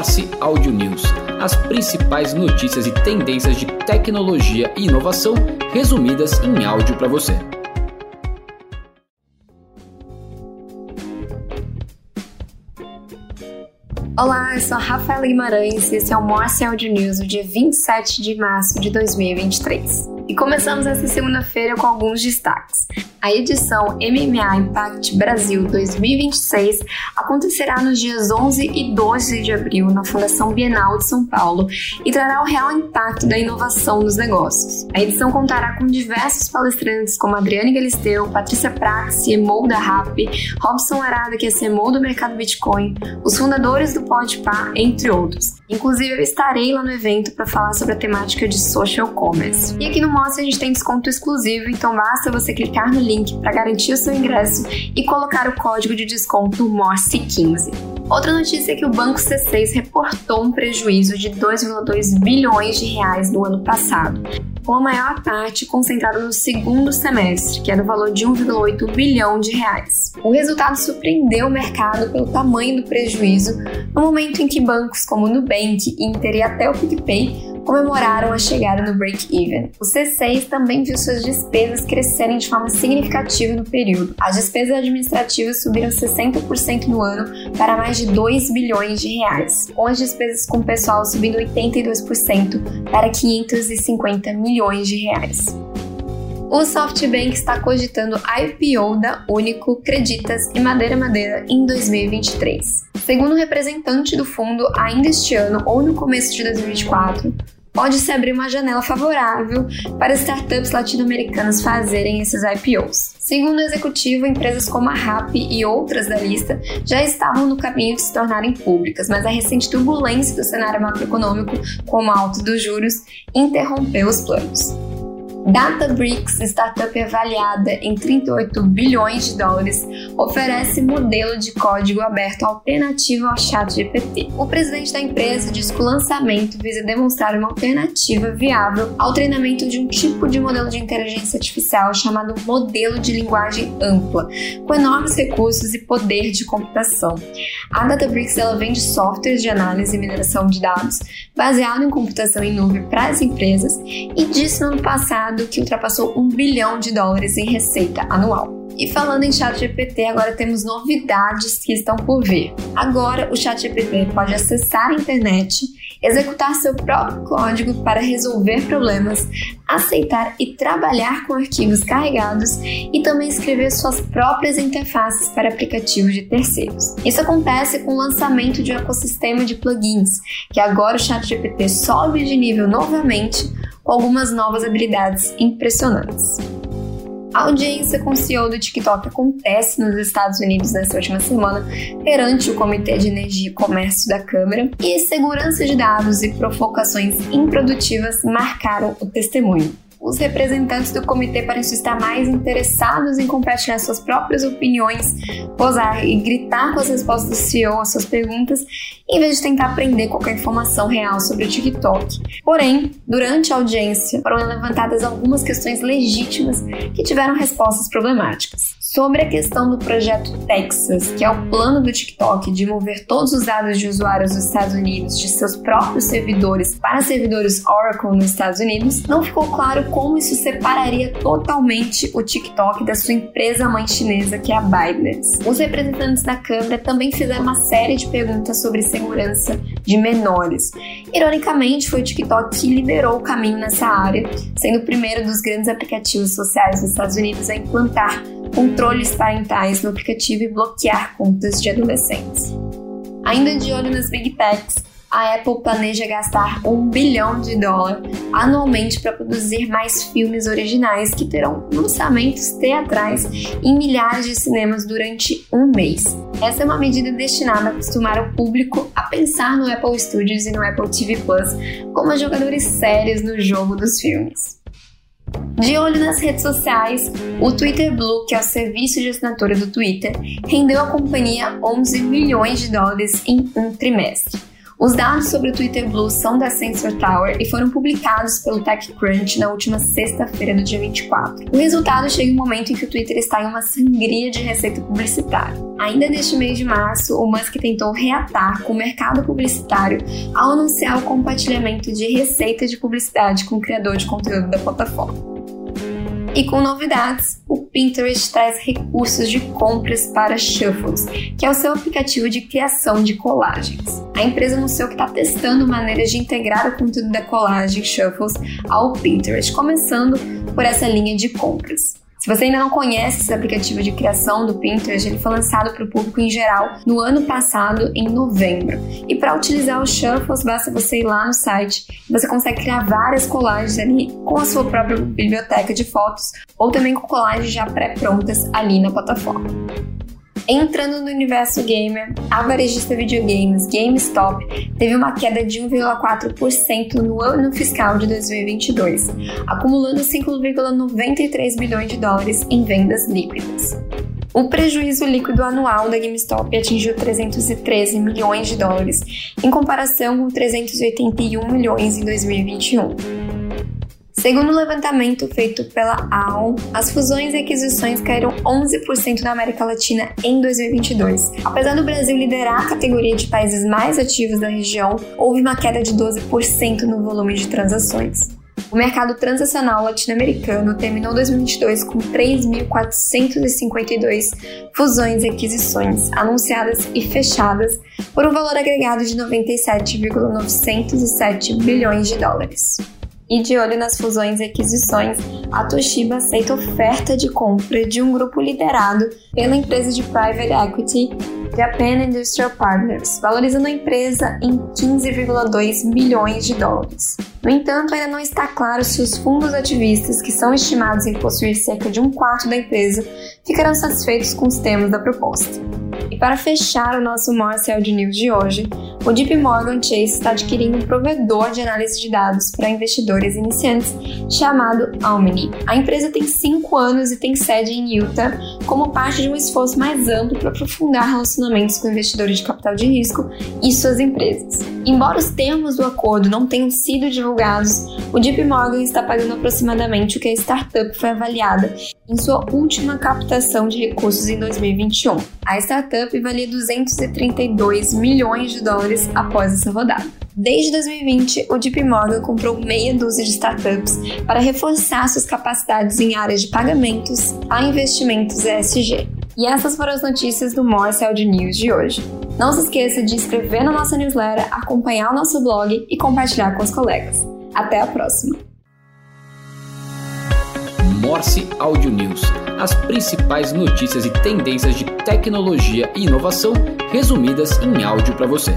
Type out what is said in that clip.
Morse Audio News, as principais notícias e tendências de tecnologia e inovação resumidas em áudio para você. Olá, eu sou a Rafaela Guimarães e esse é o Morse Audio News do dia 27 de março de 2023. E começamos essa segunda-feira com alguns destaques. A edição MMA Impact Brasil 2026 acontecerá nos dias 11 e 12 de abril na Fundação Bienal de São Paulo e trará o real impacto da inovação nos negócios. A edição contará com diversos palestrantes como Adriane Galisteu, Patrícia Prax, CMO da RAP, Robson Arada, que é CMO do mercado Bitcoin, os fundadores do Podpah, entre outros. Inclusive, eu estarei lá no evento para falar sobre a temática de social commerce. E aqui no Mostra a gente tem desconto exclusivo, então basta você clicar no link para garantir o seu ingresso e colocar o código de desconto MORSE15. Outra notícia é que o Banco C6 reportou um prejuízo de 2,2 bilhões de reais no ano passado, com a maior parte concentrada no segundo semestre, que é no valor de 1,8 bilhão de reais. O resultado surpreendeu o mercado pelo tamanho do prejuízo, no momento em que bancos como Nubank, Inter e até o PicPay comemoraram a chegada no break-even. O C6 também viu suas despesas crescerem de forma significativa no período. As despesas administrativas subiram 60% no ano para mais de 2 bilhões de reais, com as despesas com pessoal subindo 82% para 550 milhões de reais. O SoftBank está cogitando IPO da Único, Creditas e Madeira Madeira em 2023. Segundo o representante do fundo, ainda este ano ou no começo de 2024, pode-se abrir uma janela favorável para startups latino-americanas fazerem esses IPOs. Segundo o executivo, empresas como a RAP e outras da lista já estavam no caminho de se tornarem públicas, mas a recente turbulência do cenário macroeconômico, como a alta dos juros, interrompeu os planos. Databricks, startup avaliada em 38 bilhões de dólares, oferece modelo de código aberto alternativo ao ChatGPT. O presidente da empresa diz que o lançamento visa demonstrar uma alternativa viável ao treinamento de um tipo de modelo de inteligência artificial chamado modelo de linguagem ampla, com enormes recursos e poder de computação. A Databricks ela vende softwares de análise e mineração de dados baseado em computação em nuvem para as empresas e disse no ano passado mercado que ultrapassou um bilhão de dólares em receita anual. E falando em ChatGPT, agora temos novidades que estão por vir. Agora o ChatGPT pode acessar a internet, executar seu próprio código para resolver problemas, aceitar e trabalhar com arquivos carregados e também escrever suas próprias interfaces para aplicativos de terceiros. Isso acontece com o lançamento de um ecossistema de plugins, que agora o ChatGPT sobe de nível novamente algumas novas habilidades impressionantes. A audiência com o CEO do TikTok acontece nos Estados Unidos nesta última semana, perante o Comitê de Energia e Comércio da Câmara, e segurança de dados e provocações improdutivas marcaram o testemunho os representantes do comitê parecem estar mais interessados em compartilhar suas próprias opiniões, posar e gritar com as respostas do CEO às suas perguntas, em vez de tentar aprender qualquer informação real sobre o TikTok. Porém, durante a audiência, foram levantadas algumas questões legítimas que tiveram respostas problemáticas. Sobre a questão do projeto Texas, que é o plano do TikTok de mover todos os dados de usuários dos Estados Unidos de seus próprios servidores para servidores Oracle nos Estados Unidos, não ficou claro como isso separaria totalmente o TikTok da sua empresa mãe chinesa, que é a ByteDance. Os representantes da Câmara também fizeram uma série de perguntas sobre segurança de menores. Ironicamente, foi o TikTok que liderou o caminho nessa área, sendo o primeiro dos grandes aplicativos sociais dos Estados Unidos a implantar controles parentais no aplicativo e bloquear contas de adolescentes. Ainda de olho nas Big Techs, a Apple planeja gastar um bilhão de dólares anualmente para produzir mais filmes originais que terão lançamentos teatrais em milhares de cinemas durante um mês. Essa é uma medida destinada a acostumar o público a pensar no Apple Studios e no Apple TV Plus como jogadores sérios no jogo dos filmes. De olho nas redes sociais, o Twitter Blue, que é o serviço de assinatura do Twitter, rendeu à companhia 11 milhões de dólares em um trimestre. Os dados sobre o Twitter Blue são da Sensor Tower e foram publicados pelo TechCrunch na última sexta-feira, no dia 24. O resultado chega em um momento em que o Twitter está em uma sangria de receita publicitária. Ainda neste mês de março, o Musk tentou reatar com o mercado publicitário ao anunciar o compartilhamento de receita de publicidade com o criador de conteúdo da plataforma. E com novidades, o Pinterest traz recursos de compras para Shuffles, que é o seu aplicativo de criação de colagens. A empresa anunciou que está testando maneiras de integrar o conteúdo da colagem Shuffles ao Pinterest, começando por essa linha de compras. Se você ainda não conhece esse aplicativo de criação do Pinterest, ele foi lançado para o público em geral no ano passado, em novembro. E para utilizar o Shuffles, basta você ir lá no site, você consegue criar várias colagens ali com a sua própria biblioteca de fotos ou também com colagens já pré-prontas ali na plataforma. Entrando no universo gamer, a varejista videogames GameStop teve uma queda de 1,4% no ano fiscal de 2022, acumulando 5,93 bilhões de dólares em vendas líquidas. O prejuízo líquido anual da GameStop atingiu 313 milhões de dólares, em comparação com 381 milhões em 2021. Segundo o levantamento feito pela AON, as fusões e aquisições caíram 11% na América Latina em 2022. Apesar do Brasil liderar a categoria de países mais ativos da região, houve uma queda de 12% no volume de transações. O mercado transacional latino-americano terminou 2022 com 3.452 fusões e aquisições anunciadas e fechadas por um valor agregado de 97,907 bilhões de dólares. E de olho nas fusões e aquisições, a Toshiba aceita oferta de compra de um grupo liderado pela empresa de private equity Japan Industrial Partners, valorizando a empresa em 15,2 bilhões de dólares. No entanto, ainda não está claro se os fundos ativistas, que são estimados em possuir cerca de um quarto da empresa, ficarão satisfeitos com os termos da proposta. E para fechar o nosso Morse de News de hoje, o JP Morgan Chase está adquirindo um provedor de análise de dados para investidores iniciantes chamado Omni. A empresa tem 5 anos e tem sede em Utah como parte de um esforço mais amplo para aprofundar relacionamentos com investidores de capital de risco e suas empresas. Embora os termos do acordo não tenham sido divulgados, o JP Morgan está pagando aproximadamente o que a startup foi avaliada em sua última captação de recursos em 2021. A startup valia 232 milhões de dólares após essa rodada. Desde 2020, o JP Morgan comprou meia dúzia de startups para reforçar suas capacidades em áreas de pagamentos a investimentos ESG. E essas foram as notícias do Morse Audio News de hoje. Não se esqueça de inscrever na nossa newsletter, acompanhar o nosso blog e compartilhar com os colegas. Até a próxima! Morse Audio News, as principais notícias e tendências de tecnologia e inovação resumidas em áudio para você.